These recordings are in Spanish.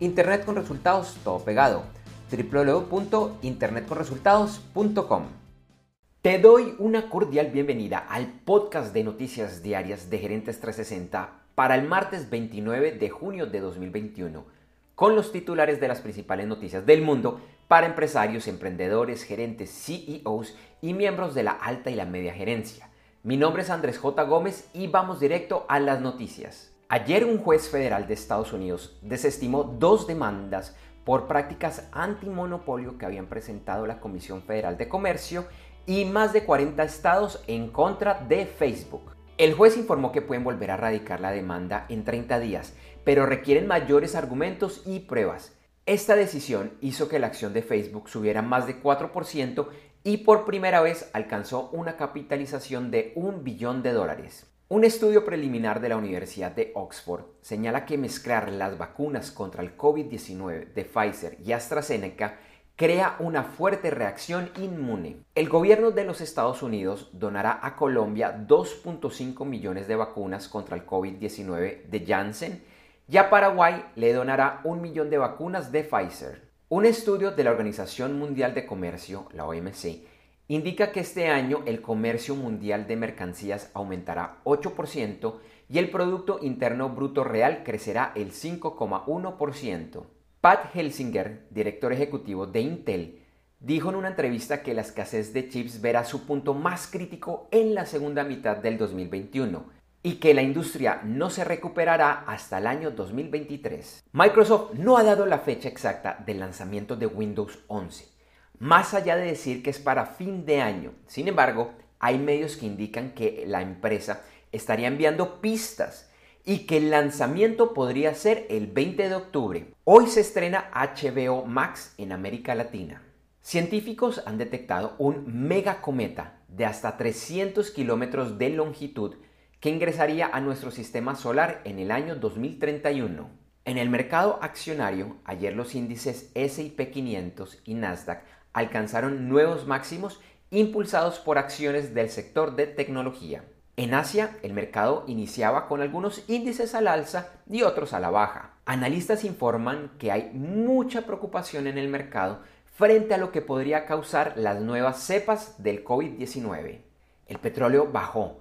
Internet con resultados, todo pegado www.internetconresultados.com. Te doy una cordial bienvenida al podcast de noticias diarias de Gerentes 360 para el martes 29 de junio de 2021, con los titulares de las principales noticias del mundo para empresarios, emprendedores, gerentes, CEOs y miembros de la alta y la media gerencia. Mi nombre es Andrés J. Gómez y vamos directo a las noticias. Ayer un juez federal de Estados Unidos desestimó dos demandas por prácticas antimonopolio que habían presentado la Comisión Federal de Comercio y más de 40 estados en contra de Facebook. El juez informó que pueden volver a radicar la demanda en 30 días, pero requieren mayores argumentos y pruebas. Esta decisión hizo que la acción de Facebook subiera más de 4% y por primera vez alcanzó una capitalización de un billón de dólares. Un estudio preliminar de la Universidad de Oxford señala que mezclar las vacunas contra el COVID-19 de Pfizer y AstraZeneca crea una fuerte reacción inmune. El gobierno de los Estados Unidos donará a Colombia 2.5 millones de vacunas contra el COVID-19 de Janssen y a Paraguay le donará un millón de vacunas de Pfizer. Un estudio de la Organización Mundial de Comercio, la OMC, indica que este año el comercio mundial de mercancías aumentará 8% y el Producto Interno Bruto Real crecerá el 5,1%. Pat Helsinger, director ejecutivo de Intel, dijo en una entrevista que la escasez de chips verá su punto más crítico en la segunda mitad del 2021 y que la industria no se recuperará hasta el año 2023. Microsoft no ha dado la fecha exacta del lanzamiento de Windows 11 más allá de decir que es para fin de año. Sin embargo, hay medios que indican que la empresa estaría enviando pistas y que el lanzamiento podría ser el 20 de octubre. Hoy se estrena HBO Max en América Latina. Científicos han detectado un megacometa de hasta 300 kilómetros de longitud que ingresaría a nuestro sistema solar en el año 2031. En el mercado accionario, ayer los índices SP 500 y Nasdaq alcanzaron nuevos máximos impulsados por acciones del sector de tecnología. En Asia, el mercado iniciaba con algunos índices al alza y otros a la baja. Analistas informan que hay mucha preocupación en el mercado frente a lo que podría causar las nuevas cepas del COVID-19. El petróleo bajó,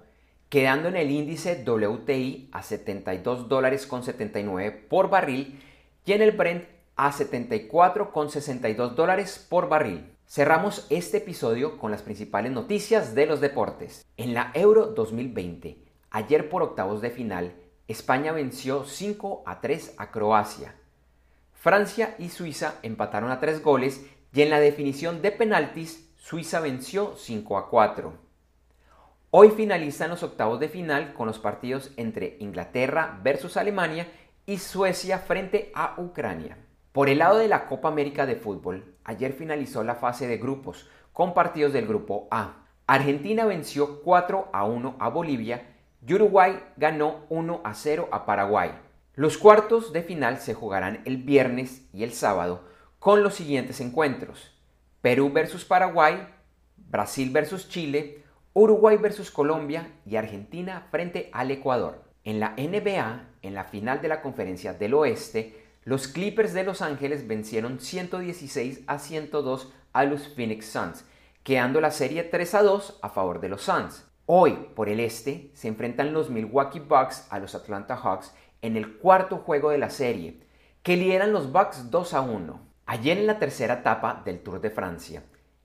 quedando en el índice WTI a 72 dólares con 79 por barril y en el Brent a 74,62 dólares por barril. Cerramos este episodio con las principales noticias de los deportes. En la Euro 2020, ayer por octavos de final, España venció 5 a 3 a Croacia. Francia y Suiza empataron a 3 goles y en la definición de penaltis, Suiza venció 5 a 4. Hoy finalizan los octavos de final con los partidos entre Inglaterra versus Alemania y Suecia frente a Ucrania. Por el lado de la Copa América de Fútbol, ayer finalizó la fase de grupos con partidos del grupo A. Argentina venció 4 a 1 a Bolivia y Uruguay ganó 1 a 0 a Paraguay. Los cuartos de final se jugarán el viernes y el sábado con los siguientes encuentros. Perú versus Paraguay, Brasil versus Chile, Uruguay versus Colombia y Argentina frente al Ecuador. En la NBA, en la final de la Conferencia del Oeste, los Clippers de Los Ángeles vencieron 116 a 102 a los Phoenix Suns, quedando la serie 3 a 2 a favor de los Suns. Hoy, por el este, se enfrentan los Milwaukee Bucks a los Atlanta Hawks en el cuarto juego de la serie, que lideran los Bucks 2 a 1. Ayer en la tercera etapa del Tour de Francia,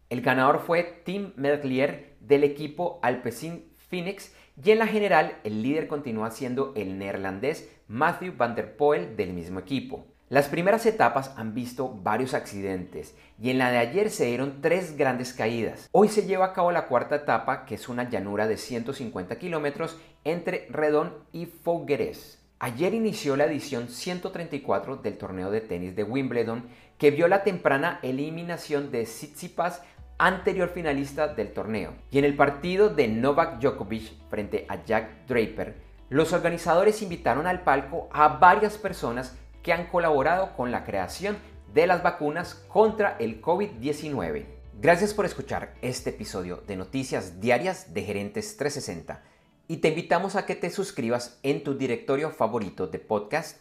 el ganador fue Tim Merlier del equipo Alpecin Phoenix y en la general el líder continúa siendo el neerlandés Matthew van der Poel del mismo equipo. Las primeras etapas han visto varios accidentes y en la de ayer se dieron tres grandes caídas. Hoy se lleva a cabo la cuarta etapa que es una llanura de 150 kilómetros entre Redon y Fougueres. Ayer inició la edición 134 del torneo de tenis de Wimbledon que vio la temprana eliminación de Tsitsipas anterior finalista del torneo. Y en el partido de Novak Djokovic frente a Jack Draper, los organizadores invitaron al palco a varias personas que han colaborado con la creación de las vacunas contra el COVID-19. Gracias por escuchar este episodio de Noticias Diarias de Gerentes 360 y te invitamos a que te suscribas en tu directorio favorito de podcast